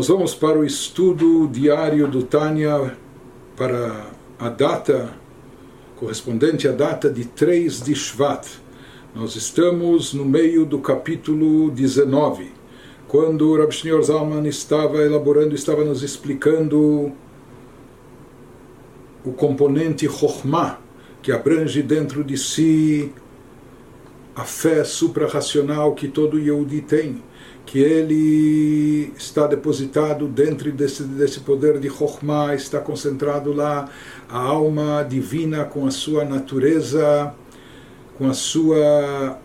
Nós vamos para o estudo diário do Tânia para a data correspondente à data de 3 de Shvat. Nós estamos no meio do capítulo 19, quando o Rabi Shneur Zalman estava elaborando, estava nos explicando o componente Chokhmah, que abrange dentro de si a fé suprarracional que todo Yehudi tem que ele está depositado dentro desse, desse poder de Chokhmah, está concentrado lá a alma divina com a sua natureza, com a sua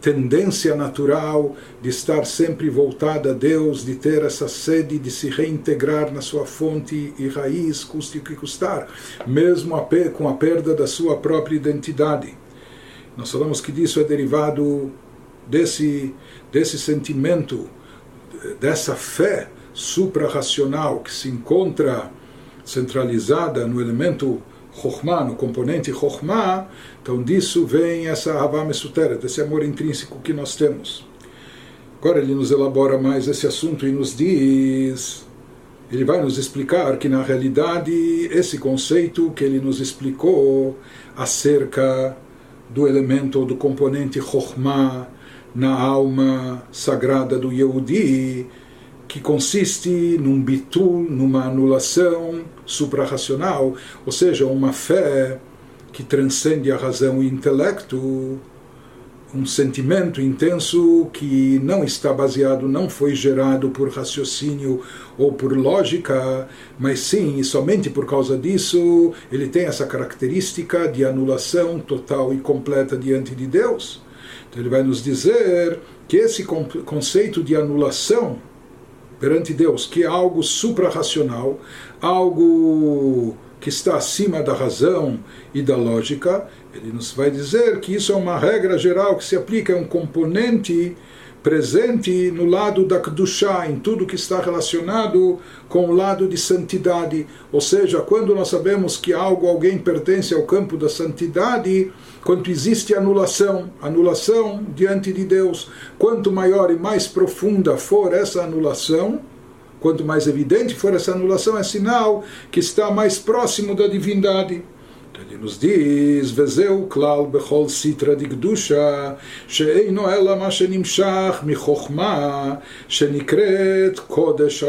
tendência natural de estar sempre voltada a Deus, de ter essa sede de se reintegrar na sua fonte e raiz, custe o que custar, mesmo com a perda da sua própria identidade. Nós falamos que disso é derivado desse, desse sentimento, dessa fé suprarracional que se encontra centralizada no elemento Chokhmah, no componente Chokhmah, então disso vem essa Havá Mesuteret, esse amor intrínseco que nós temos. Agora ele nos elabora mais esse assunto e nos diz, ele vai nos explicar que na realidade esse conceito que ele nos explicou acerca do elemento ou do componente Chokhmah, na alma sagrada do Yehudi, que consiste num bitul, numa anulação suprarracional, ou seja, uma fé que transcende a razão e intelecto, um sentimento intenso que não está baseado, não foi gerado por raciocínio ou por lógica, mas sim, e somente por causa disso, ele tem essa característica de anulação total e completa diante de Deus. Então ele vai nos dizer que esse conceito de anulação perante Deus, que é algo suprarracional, algo que está acima da razão e da lógica, ele nos vai dizer que isso é uma regra geral que se aplica a um componente presente no lado da Kedushá, em tudo que está relacionado com o lado de santidade. Ou seja, quando nós sabemos que algo, alguém pertence ao campo da santidade, quanto existe anulação, anulação diante de Deus, quanto maior e mais profunda for essa anulação, quanto mais evidente for essa anulação, é sinal que está mais próximo da divindade. Ele nos diz, Vezeu klal bechol sitra digdusha, ela ma shenimshach shenikret kodesh.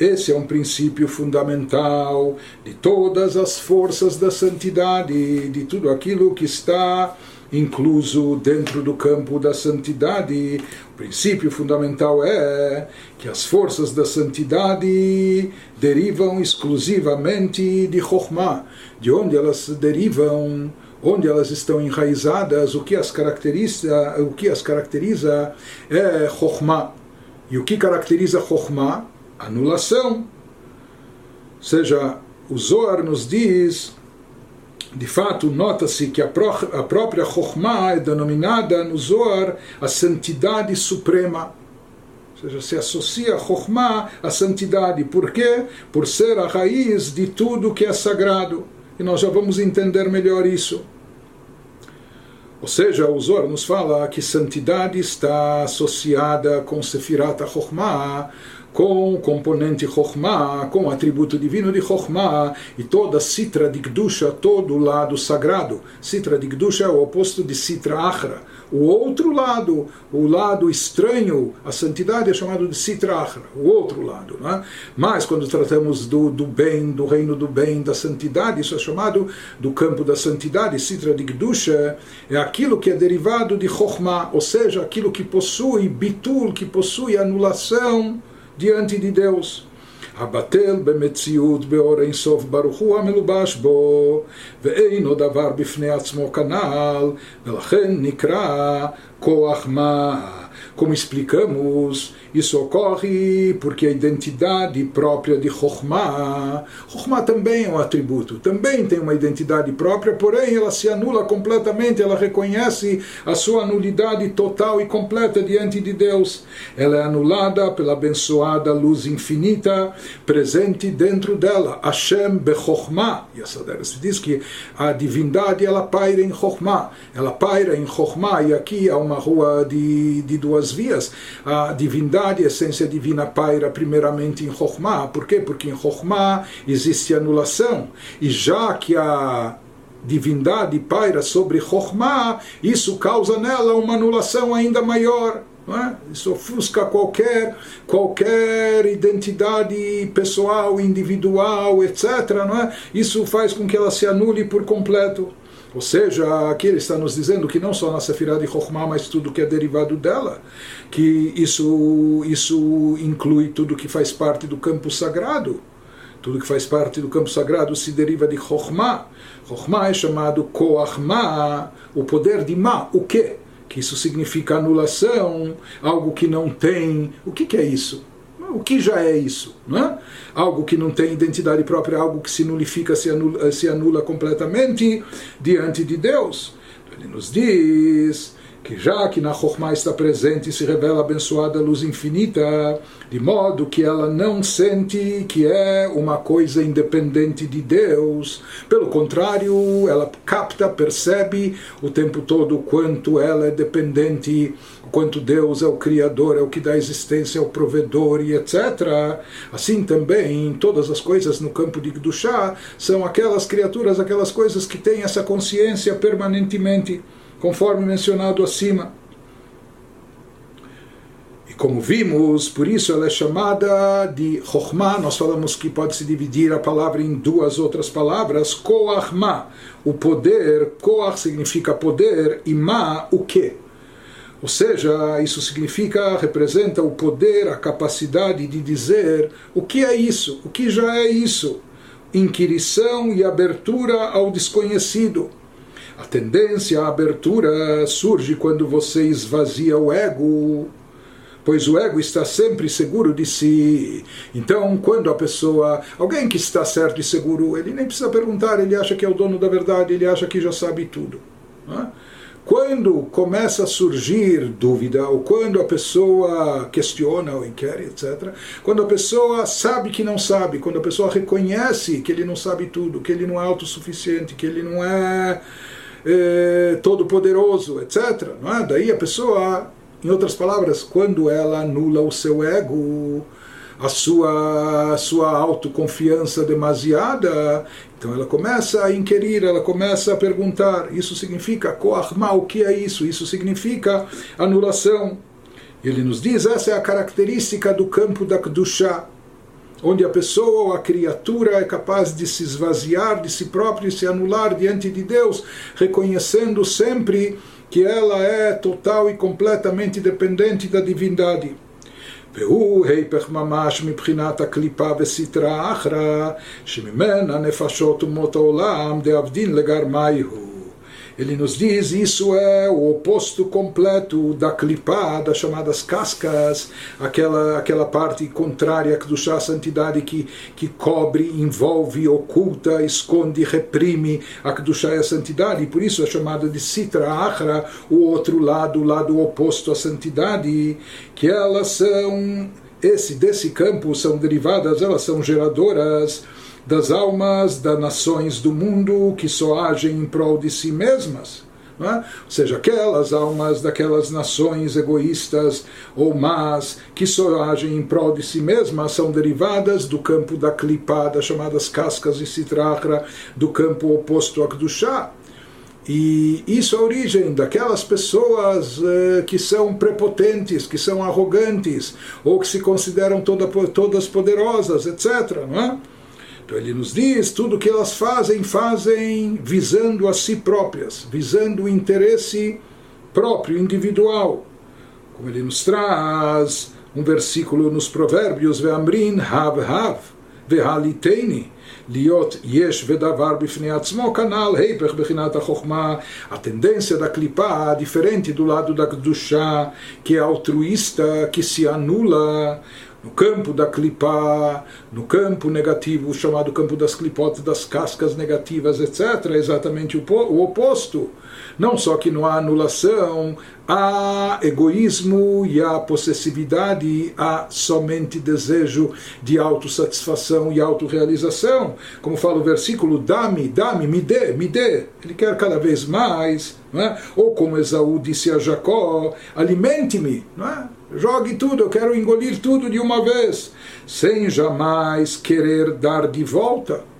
Esse é um princípio fundamental de todas as forças da santidade, de tudo aquilo que está incluso dentro do campo da santidade. O princípio fundamental é que as forças da santidade derivam exclusivamente de Chokhmah, de onde elas derivam, onde elas estão enraizadas, o que as caracteriza, o que as caracteriza é Chokhmah. E o que caracteriza Chokhmah? Anulação. Ou seja, o Zohar nos diz de fato, nota-se que a, a própria Chokhmah é denominada no Zohar a santidade suprema. Ou seja, se associa Chokhmah à santidade. Por quê? Por ser a raiz de tudo que é sagrado. E nós já vamos entender melhor isso. Ou seja, o Zohar nos fala que santidade está associada com Sefirat Chokhmah, com o componente Chokhmah, com o atributo divino de Chokhmah, e toda Sitra de Gdusha, todo o lado sagrado. Sitra de Gdusha é o oposto de Sitra Achra. O outro lado, o lado estranho à santidade é chamado de Sitra Achra, o outro lado. Né? Mas quando tratamos do, do bem, do reino do bem, da santidade, isso é chamado do campo da santidade, Sitra de Gdusha, é aquilo que é derivado de Chokhmah, ou seja, aquilo que possui bitul, que possui anulação diante de. הבטל במציאות באור אינסוף ברוך הוא המלובש בו, ואינו דבר בפני עצמו כנ"ל, ולכן נקרא כוח מה. Como explicamos, isso ocorre porque a identidade própria de Chokhmah, Chokhmah também é um atributo, também tem uma identidade própria, porém ela se anula completamente, ela reconhece a sua nulidade total e completa diante de Deus. Ela é anulada pela abençoada luz infinita presente dentro dela, Hashem Bechokhmah. E essa se diz que a divindade ela paira em Chokhmah, ela paira em Chokhmah, e aqui há uma rua de, de duas vias. A divindade, a essência divina, paira primeiramente em Chokhmah. Por quê? Porque em Chokhmah existe anulação. E já que a divindade paira sobre Chokhmah, isso causa nela uma anulação ainda maior. É? Isso ofusca qualquer, qualquer identidade pessoal, individual, etc. É? Isso faz com que ela se anule por completo. Ou seja, aqui ele está nos dizendo que não só na Sefirah de Chokhmah, mas tudo que é derivado dela, que isso, isso inclui tudo que faz parte do campo sagrado. Tudo que faz parte do campo sagrado se deriva de Chokhmah. Chokhmah é chamado Koachmah, o poder de Ma. O quê? Que isso significa anulação, algo que não tem. O que, que é isso? O que já é isso? Não é? Algo que não tem identidade própria, algo que se nulifica, se anula, se anula completamente diante de Deus. Ele nos diz que já que na Chokhmah está presente e se revela a abençoada luz infinita, de modo que ela não sente que é uma coisa independente de Deus. Pelo contrário, ela capta, percebe o tempo todo o quanto ela é dependente, o quanto Deus é o Criador, é o que dá existência, é o provedor e etc. Assim também, todas as coisas no campo de Gdushá são aquelas criaturas, aquelas coisas que têm essa consciência permanentemente conforme mencionado acima. E como vimos, por isso ela é chamada de Chokhmah. Nós falamos que pode se dividir a palavra em duas outras palavras. Koachma, o poder. Koach significa poder e Ma, o que? Ou seja, isso significa, representa o poder, a capacidade de dizer o que é isso, o que já é isso. Inquirição e abertura ao desconhecido a tendência à abertura surge quando você esvazia o ego, pois o ego está sempre seguro de si. Então, quando a pessoa, alguém que está certo e seguro, ele nem precisa perguntar, ele acha que é o dono da verdade, ele acha que já sabe tudo. É? Quando começa a surgir dúvida, ou quando a pessoa questiona ou inquer, etc., quando a pessoa sabe que não sabe, quando a pessoa reconhece que ele não sabe tudo, que ele não é autossuficiente, que ele não é eh, todo-poderoso, etc. Não é? Daí a pessoa, em outras palavras, quando ela anula o seu ego, a sua, a sua autoconfiança demasiada, então ela começa a inquirir, ela começa a perguntar. Isso significa koachma, o que é isso? Isso significa anulação. Ele nos diz, essa é a característica do campo da Kedushah onde a pessoa ou a criatura é capaz de se esvaziar de si própria e se anular diante de Deus, reconhecendo sempre que ela é total e completamente dependente da divindade. והוא היפך ממש מבחינת הקליפה וסטרה האחרא, שממנה נפשות אומות העולם דאבדין לגרמי הוא. ele nos diz isso é o oposto completo da clipá, das chamadas cascas, aquela, aquela parte contrária do chá santidade que, que cobre, envolve, oculta, esconde, reprime. A Kedushá e a santidade, e por isso é chamada de Sitra Achra, o outro lado, o lado oposto à santidade, que elas são, esse, desse campo são derivadas, elas são geradoras das almas das nações do mundo que só agem em prol de si mesmas. É? Ou seja, aquelas almas daquelas nações egoístas ou más que só agem em prol de si mesmas são derivadas do campo da clipa, das chamadas cascas de citrahra, do campo oposto a chá. E isso é a origem daquelas pessoas eh, que são prepotentes, que são arrogantes, ou que se consideram toda, todas poderosas, etc. Não é? Então ele nos diz: tudo que elas fazem, fazem visando a si próprias, visando o interesse próprio, individual. Como ele nos traz um versículo nos Provérbios: Ve'amrin hav hav, ve'haliteini. להיות יש ודבר בפני עצמו, כנ"ל היפך בחינת החוכמה. A tendência da clipa, diferente do lado no campo da clipa, no campo negativo, chamado campo das clipotes, das cascas negativas, etc., é exatamente o oposto. Não só que não há anulação, há egoísmo e há possessividade, há somente desejo de autossatisfação e autorrealização como fala o versículo, dá-me, dá-me, me dê, me dê. Ele quer cada vez mais. É? Ou como Esaú disse a Jacó, alimente-me, é? jogue tudo, eu quero engolir tudo de uma vez, sem jamais querer dar de volta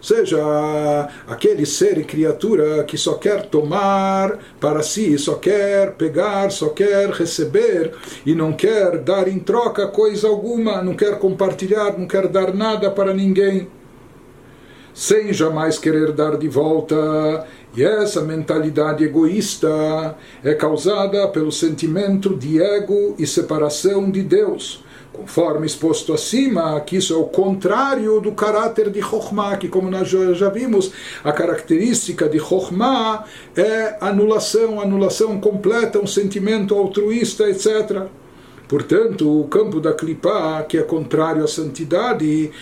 seja aquele ser e criatura que só quer tomar para si, só quer pegar, só quer receber e não quer dar em troca coisa alguma, não quer compartilhar, não quer dar nada para ninguém, sem jamais querer dar de volta. E essa mentalidade egoísta é causada pelo sentimento de ego e separação de Deus Conforme exposto acima, que isso é o contrário do caráter de Chokhmah, que como nós já vimos, a característica de Chokhmah é anulação, anulação completa, um sentimento altruísta, etc. Portanto, o campo da Klipá, que é contrário à santidade,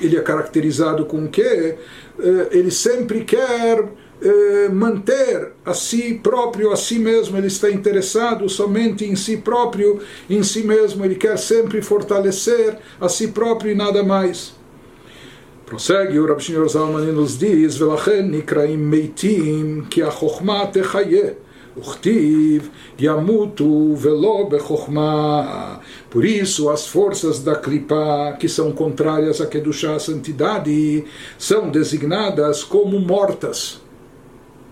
ele é caracterizado com o quê? Eh, ele sempre quer eh, manter a si próprio, a si mesmo, ele está interessado somente em si próprio, em si mesmo, ele quer sempre fortalecer a si próprio e nada mais. Prossegue o Rabi Shneur Zalman e nos diz: Velachen nikraim meitim ki a techaye. Uchtiv yamutu velo. Por isso, as forças da Kripa, que são contrárias a Kedushá, a santidade, são designadas como mortas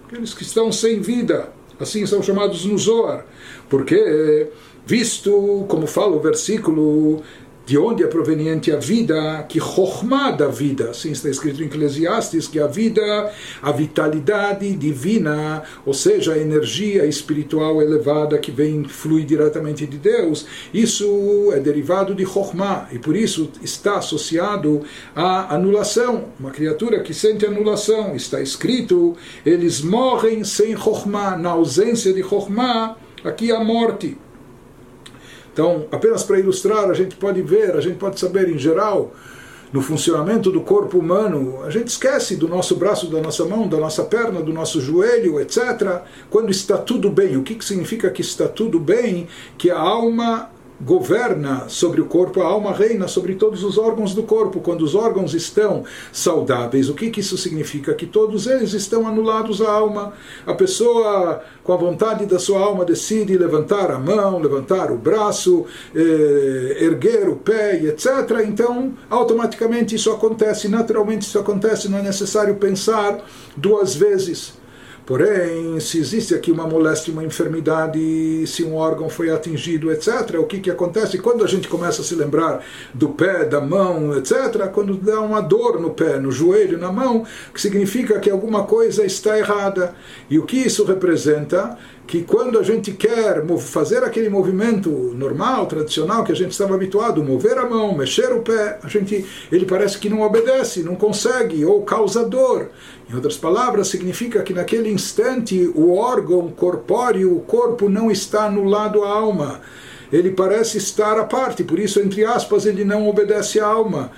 aqueles que estão sem vida, assim são chamados no Zohar, porque, visto, como fala o versículo, de onde é proveniente a vida, que Chokhmah da vida, assim está escrito em Eclesiastes, que a vida, a vitalidade divina, ou seja, a energia espiritual elevada que vem, flui diretamente de Deus, isso é derivado de Chokhmah, e por isso está associado à anulação, uma criatura que sente anulação, está escrito, eles morrem sem Chokhmah, na ausência de Chokhmah, aqui a morte. Então, apenas para ilustrar, a gente pode ver, a gente pode saber em geral, no funcionamento do corpo humano, a gente esquece do nosso braço, da nossa mão, da nossa perna, do nosso joelho, etc. Quando está tudo bem, o que, que significa que está tudo bem? Que a alma governa sobre o corpo, a alma reina sobre todos os órgãos do corpo. Quando os órgãos estão saudáveis, o que, que isso significa? Que todos eles estão anulados à alma. A pessoa, com a vontade da sua alma, decide levantar a mão, levantar o braço, eh, erguer o pé, etc. Então, automaticamente isso acontece, naturalmente isso acontece, não é necessário pensar duas vezes. Porém, se existe aqui uma moléstia, uma enfermidade, se um órgão foi atingido, etc., o que, que acontece? Quando a gente começa a se lembrar do pé, da mão, etc., quando dá uma dor no pé, no joelho, na mão, que significa que alguma coisa está errada. E o que isso representa? Que quando a gente quer fazer aquele movimento normal, tradicional, que a gente estava habituado, mover a mão, mexer o pé, a gente, ele parece que não obedece, não consegue, ou causa dor. Em outras palavras, significa que naquele instante o órgão corpóreo, o corpo, não está anulado à alma. Ele parece estar à parte, por isso, entre aspas, ele não obedece à alma.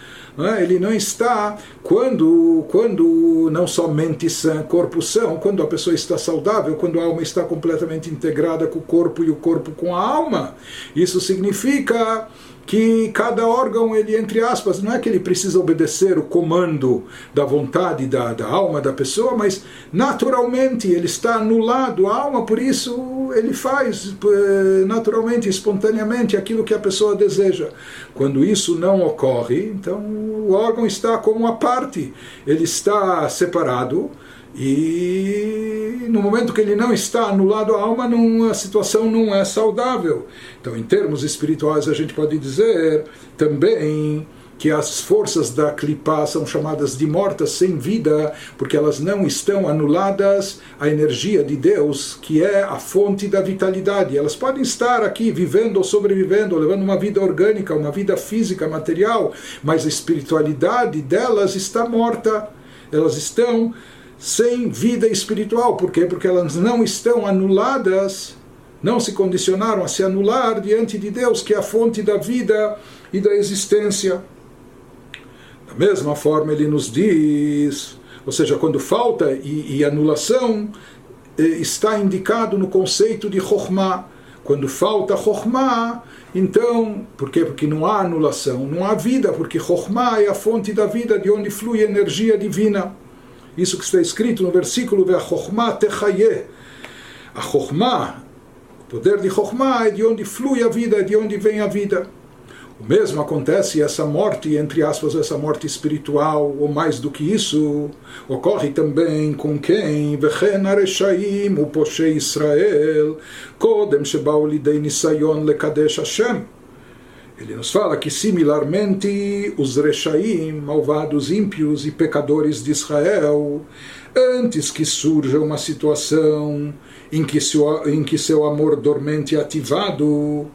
Ele não está quando, quando não somente sã, corpo são, quando a pessoa está saudável, quando a alma está completamente integrada com o corpo e o corpo com a alma. Isso significa que cada órgão, ele, entre aspas, não é que ele precisa obedecer o comando da vontade da, da alma da pessoa, mas naturalmente ele está anulado a alma, por isso ele faz eh, naturalmente, espontaneamente aquilo que a pessoa deseja. Quando isso não ocorre, então o órgão está como a parte, ele está separado e no momento que ele não está anulado a alma, não, a situação não é saudável. Então, em termos espirituais, a gente pode dizer também que as forças da clipa são chamadas de mortas sem vida, porque elas não estão anuladas à energia de Deus, que é a fonte da vitalidade. Elas podem estar aqui vivendo ou sobrevivendo, ou levando uma vida orgânica, uma vida física, material, mas a espiritualidade delas está morta. Elas estão sem vida espiritual. Por quê? Porque elas não estão anuladas, não se condicionaram a se anular diante de Deus, que é a fonte da vida e da existência. Mesma forma, ele nos diz, ou seja, quando falta e, e anulação, eh, está indicado no conceito de Chokhmah Quando falta Chokhmah, então, por quê? Porque não há anulação, não há vida, porque Chokhmah é a fonte da vida, de onde flui energia divina. Isso que está escrito no versículo de Chokhmah Techaye. A Chokhmah, o poder de Chokhmah é de onde flui a vida, é de onde vem a vida. O mesmo acontece, essa morte, entre aspas, essa morte espiritual, ou mais do que isso, ocorre também com quem? Vechen Areshaim, uposhe Israel, Kodem Shebao Lidei Nisayon Lekadesh Hashem. Ele nos fala que, similarmente, os Reshaim, malvados ímpios e pecadores de Israel, antes que surja uma situação em que seu, em que seu amor dormente é ativado,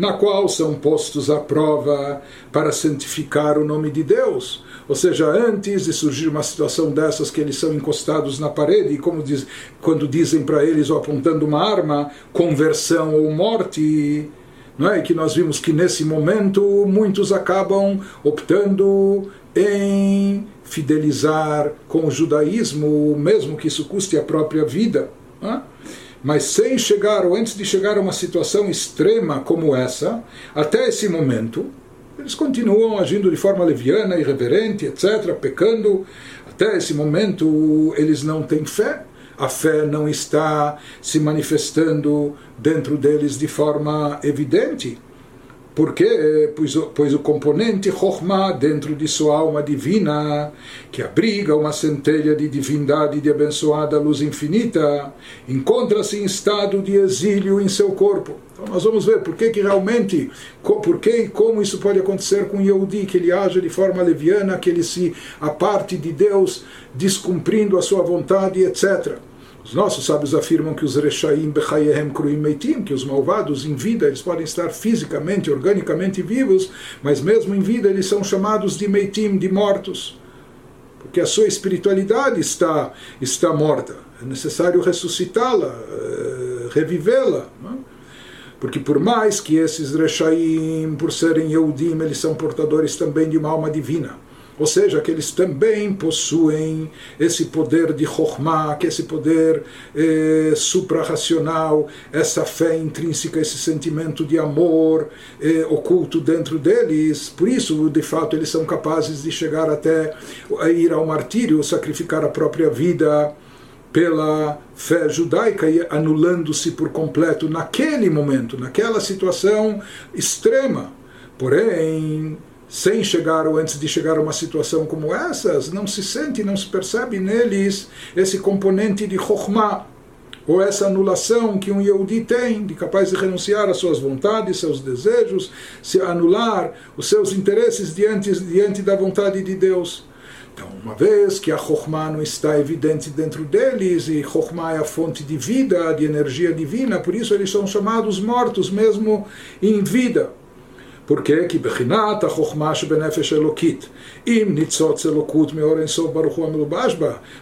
na qual são postos à prova para santificar o nome de Deus. Ou seja, antes de surgir uma situação dessas que eles são encostados na parede, e como diz, quando dizem para eles, ou apontando uma arma, conversão ou morte, não é? que nós vimos que nesse momento muitos acabam optando em fidelizar com o judaísmo, mesmo que isso custe a própria vida. Não é? Mas sem chegar ou antes de chegar a uma situação extrema como essa, até esse momento, eles continuam agindo de forma leviana, irreverente, etc., pecando. Até esse momento, eles não têm fé. A fé não está se manifestando dentro deles de forma evidente. Porque, pois, pois o componente Chokhmah dentro de sua alma divina, que abriga uma centelha de divindade de abençoada luz infinita, encontra-se em estado de exílio em seu corpo. Então nós vamos ver por que, que realmente, por que e como isso pode acontecer com Yehudi, que ele age de forma leviana, que ele se aparte de Deus, descumprindo a sua vontade, etc. Os nossos sábios afirmam que os Rechaim Bechayehem Kruim Meitim, que os malvados em vida eles podem estar fisicamente, organicamente vivos, mas mesmo em vida eles são chamados de Meitim, de mortos. Porque a sua espiritualidade está, está morta. É necessário ressuscitá-la, eh, revivê-la. Porque por mais que esses Rechaim, por serem Yehudim, eles são portadores também de uma alma divina ou seja, que eles também possuem esse poder de Chokhmah, que esse poder eh, suprarracional, essa fé intrínseca, esse sentimento de amor eh, oculto dentro deles. Por isso, de fato, eles são capazes de chegar até ir ao martírio, sacrificar a própria vida pela fé judaica e anulando-se por completo naquele momento, naquela situação extrema. Porém, sem chegar ou antes de chegar a uma situação como essas, não se sente, não se percebe neles esse componente de Chokhmah, ou essa anulação que um Yehudi tem, de capaz de renunciar às suas vontades, seus desejos, se anular os seus interesses diante, diante da vontade de Deus. Então, uma vez que a Chokhmah não está evidente dentro deles, e Chokhmah é a fonte de vida, de energia divina, por isso eles são chamados mortos mesmo em vida. Por? Que bechinat a shebenefesh elokit. Im nitzotz elokut meor ensof baruch hu amelubas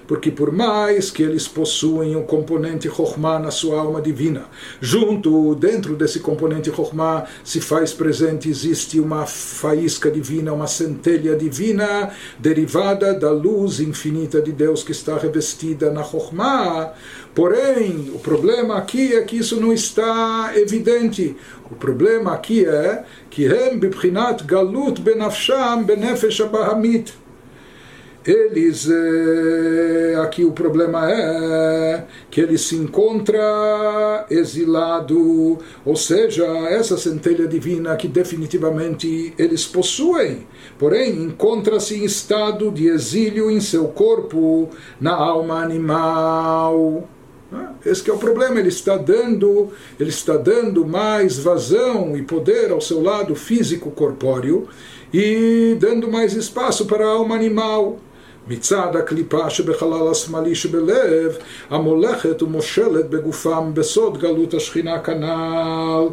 Porque por mais que eles possuem um componente chokhmah na sua alma divina, junto, dentro desse componente chokhmah, se faz presente, existe uma faísca divina, uma centelha divina, derivada da luz infinita de Deus que está revestida na chokhmah. Porém, o problema aqui é que isso não está evidente. O problema aqui é que hem bibrinat galut benafsham benefesh abahamit. Eles, eh, aqui o problema é que ele se encontra exilado, ou seja, essa centelha divina que definitivamente eles possuem, porém encontra-se em estado de exílio em seu corpo, na alma animal. Né? Esse é o problema, ele está dando, ele está dando mais vazão e poder ao seu lado físico corpóreo e dando mais espaço para a alma animal. מצד הקליפה שבחלל השמאלי שבלב, המולכת ומושלת בגופם בסוד גלות השכינה כנ"ל.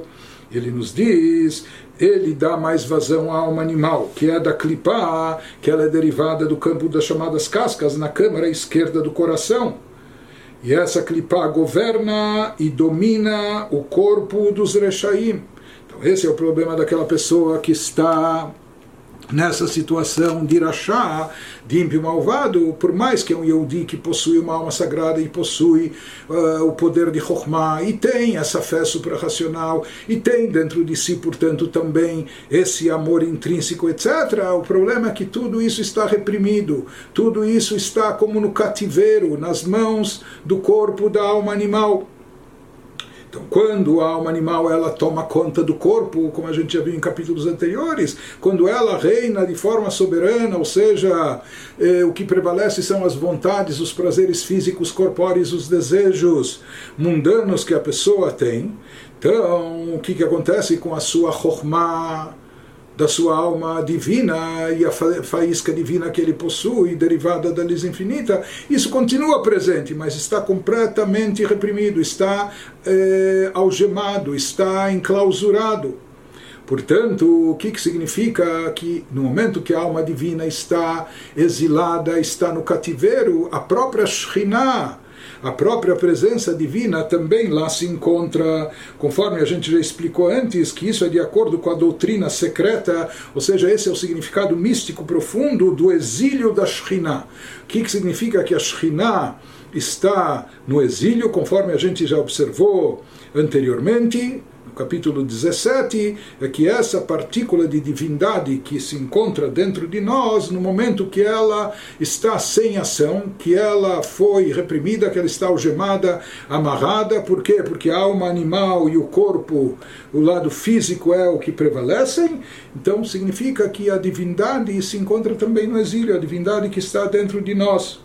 Ele nos diz, ele dá mais vazão à alma animal, que é da clipá, que ela é derivada do campo das chamadas cascas, na câmara esquerda do coração. E essa clipá governa e domina o corpo dos rechaim. Então esse é o problema daquela pessoa que está nessa situação de Irachá, de ímpio malvado, por mais que é um Yehudi que possui uma alma sagrada e possui uh, o poder de Chokhmah, e tem essa fé suprarracional, e tem dentro de si, portanto, também esse amor intrínseco, etc. O problema é que tudo isso está reprimido, tudo isso está como no cativeiro, nas mãos do corpo da alma animal. Então, quando a alma animal ela toma conta do corpo, como a gente já viu em capítulos anteriores, quando ela reina de forma soberana, ou seja, eh, o que prevalece são as vontades, os prazeres físicos, corpóreos, os desejos mundanos que a pessoa tem. Então, o que, que acontece com a sua chokhmah? Da sua alma divina e a faísca divina que ele possui, derivada da luz infinita, isso continua presente, mas está completamente reprimido, está é, algemado, está enclausurado. Portanto, o que, que significa que no momento que a alma divina está exilada, está no cativeiro, a própria Shekhinah, a própria presença divina também lá se encontra, conforme a gente já explicou antes, que isso é de acordo com a doutrina secreta, ou seja, esse é o significado místico profundo do exílio da Shekhinah. O que, que significa que a Shekhinah está no exílio, conforme a gente já observou anteriormente, capítulo 17, é que essa partícula de divindade que se encontra dentro de nós, no momento que ela está sem ação, que ela foi reprimida, que ela está algemada, amarrada, por quê? Porque a alma animal e o corpo, o lado físico é o que prevalecem, então significa que a divindade se encontra também no exílio, a divindade que está dentro de nós.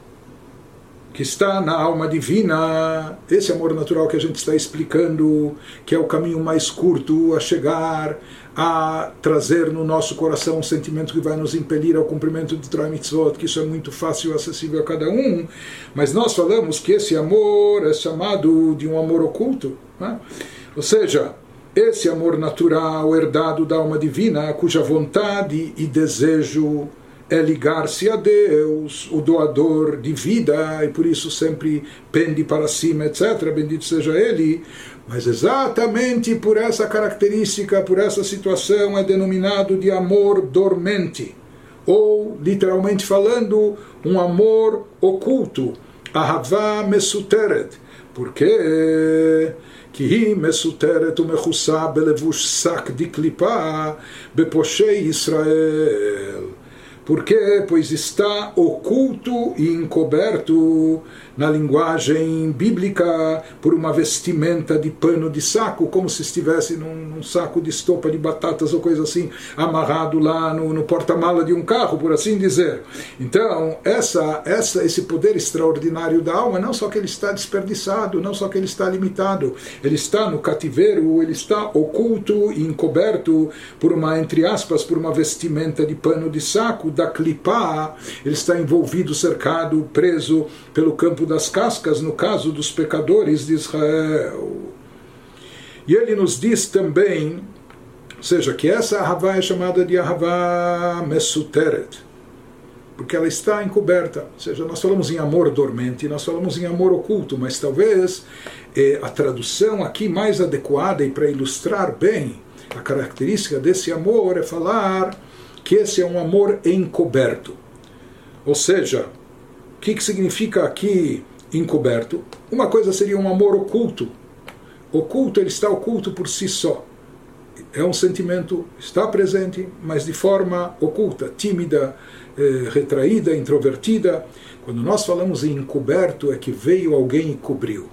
que está na alma divina, esse amor natural que a gente está explicando, que é o caminho mais curto a chegar a trazer no nosso coração um sentimento que vai nos impelir ao cumprimento de Torah Mitzvot, que isso é muito fácil e acessível a cada um, mas nós falamos que esse amor é chamado de um amor oculto, né? ou seja, esse amor natural herdado da alma divina, cuja vontade e desejo é ligar-se a Deus, o doador de vida, e por isso sempre pende para cima, etc. Bendito seja Ele. Mas exatamente por essa característica, por essa situação, é denominado de amor dormente. Ou, literalmente falando, um amor oculto. Ahavá mesuteret. Porque כי היא מסותרת ומכוסה בלבוש שק דקליפה בפושעי ישראל. Por quê? Pois está oculto e encoberto na linguagem bíblica por uma vestimenta de pano de saco, como se estivesse num, num saco de estopa de batatas ou coisa assim, amarrado lá no, no porta-mala de um carro, por assim dizer. Então, essa, essa, esse poder extraordinário da alma, não só que ele está desperdiçado, não só que ele está limitado, ele está no cativeiro, ele está oculto e encoberto por uma, entre aspas, por uma vestimenta de pano de saco, da clipá, ele está envolvido, cercado, preso pelo campo das cascas, no caso dos pecadores de Israel. E ele nos diz também, ou seja, que essa Ahavá é chamada de Ahavá Mesuteret, porque ela está encoberta. Ou seja, nós falamos em amor dormente, nós falamos em amor oculto, mas talvez eh, a tradução aqui mais adequada e para ilustrar bem a característica desse amor é falar que esse é um amor encoberto. Ou seja, que, que significa aqui encoberto? Uma coisa seria um amor oculto. Oculto, ele está oculto por si só. É um sentimento, está presente, mas de forma oculta, tímida, eh, retraída, introvertida. Quando nós falamos em encoberto, é que veio alguém e cobriu.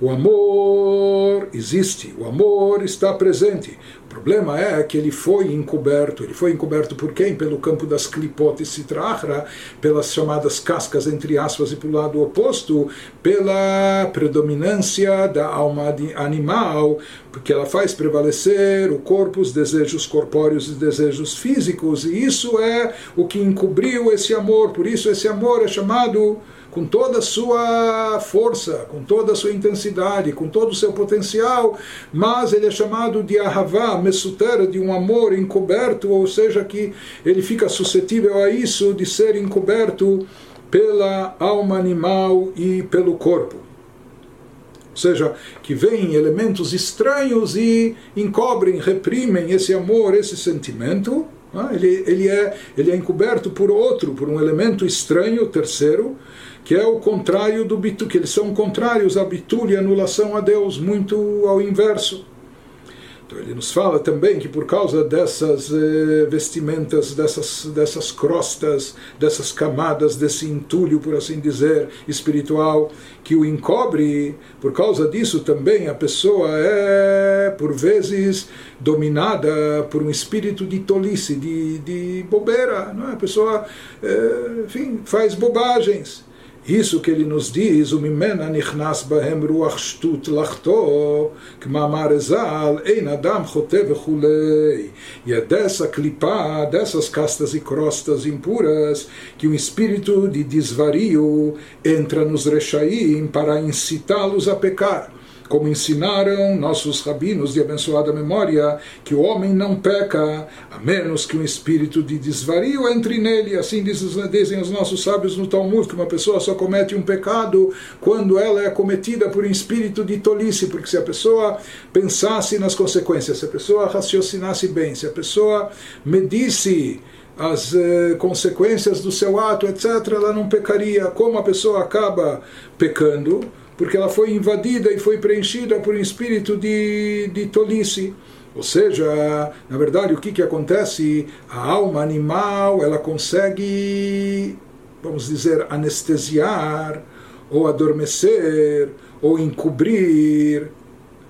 O amor existe, o amor está presente, problema é que ele foi encoberto. Ele foi encoberto por quem? Pelo campo das clipot e citrahra, pelas chamadas cascas, entre aspas, e pelo lado oposto, pela predominância da alma animal, porque ela faz prevalecer o corpo, os desejos corpóreos e desejos físicos, e isso é o que encobriu esse amor. Por isso, esse amor é chamado com toda a sua força, com toda a sua intensidade, com todo o seu potencial, mas ele é chamado de ahavá, mesutera, de um amor encoberto, ou seja, que ele fica suscetível a isso de ser encoberto pela alma animal e pelo corpo. Ou seja, que vêm elementos estranhos e encobrem, reprimem esse amor, esse sentimento. Ah, ele, ele, é, ele é encoberto por outro, por um elemento estranho, terceiro, que é o contrário do bitu, que eles são contrários à bitul e anulação a Deus, muito ao inverso. Então ele nos fala também que por causa dessas eh, vestimentas, dessas, dessas crostas, dessas camadas, desse entulho, por assim dizer, espiritual, que o encobre, por causa disso também a pessoa é, por vezes, dominada por um espírito de tolice, de, de bobeira. Não é? A pessoa, eh, enfim, faz bobagens. Isso que ele nos diz, o mimena nichnas bahem ruach shtut lachto, kmamar ezal, ein adam chote vechulei. E é dessa clipa, dessas castas e crostas impuras, que um espírito de desvario entra nos rechaim para incitá-los a pecar como ensinaram nossos rabinos de abençoada memória, que o homem não peca, a menos que um espírito de desvario entre nele. Assim dizem os nossos sábios no Talmud, que uma pessoa só comete um pecado quando ela é cometida por um espírito de tolice, porque se a pessoa pensasse nas consequências, se a pessoa raciocinasse bem, se a pessoa medisse as eh, consequências do seu ato, etc., ela não pecaria. Como a pessoa acaba pecando? Porque ela foi invadida e foi preenchida por um espírito de, de tolice. Ou seja, na verdade, o que, que acontece? A alma animal ela consegue, vamos dizer, anestesiar, ou adormecer, ou encobrir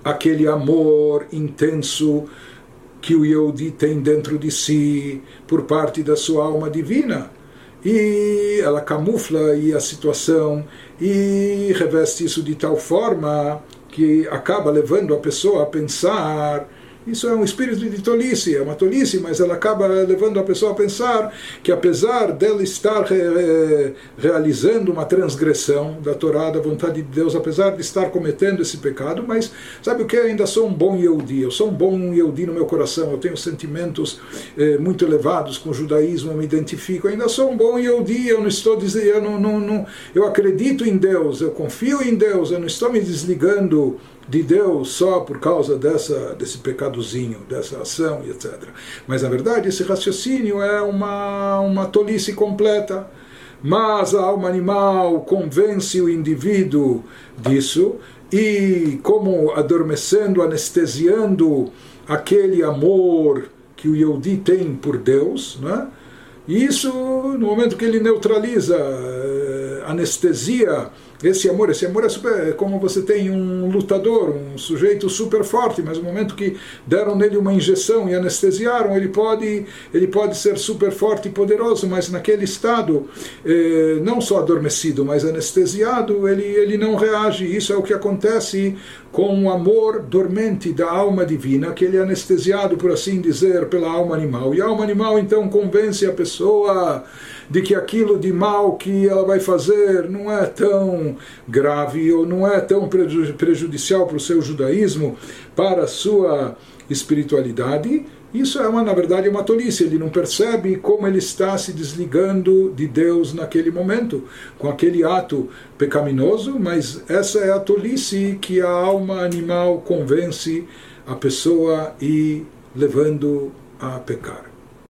aquele amor intenso que o Yehudi tem dentro de si por parte da sua alma divina e ela camufla aí a situação e reveste isso de tal forma que acaba levando a pessoa a pensar isso é um espírito de tolice, é uma tolice, mas ela acaba levando a pessoa a pensar que apesar dela estar re realizando uma transgressão da Torá, da vontade de Deus, apesar de estar cometendo esse pecado, mas sabe o que? Eu ainda sou um bom Yehudi, eu sou um bom Yehudi no meu coração, eu tenho sentimentos eh, muito elevados com o judaísmo, eu me identifico, eu ainda sou um bom Yehudi, eu não estou dizendo, eu, não, não, não, eu acredito em Deus, eu confio em Deus, eu não estou me desligando de Deus só por causa dessa, desse pecadozinho, dessa ação e etc. Mas na verdade esse raciocínio é uma, uma tolice completa. Mas a alma animal convence o indivíduo disso e, como adormecendo, anestesiando aquele amor que o Yehudi tem por Deus, né? e isso, no momento que ele neutraliza, eh, anestesia esse amor, esse amor é, super, é como você tem um lutador, um sujeito super forte, mas no momento que deram nele uma injeção e anestesiaram, ele pode, ele pode ser super forte e poderoso, mas naquele estado, eh, não só adormecido, mas anestesiado, ele, ele não reage. Isso é o que acontece com o amor dormente da alma divina, que ele é anestesiado, por assim dizer, pela alma animal. E a alma animal então convence a pessoa de que aquilo de mal que ela vai fazer não é tão grave ou não é tão prejudicial para o seu judaísmo, para a sua espiritualidade. Isso é uma, na verdade, uma tolice. Ele não percebe como ele está se desligando de Deus naquele momento, com aquele ato pecaminoso, mas essa é a tolice que a alma animal convence a pessoa e levando a pecar.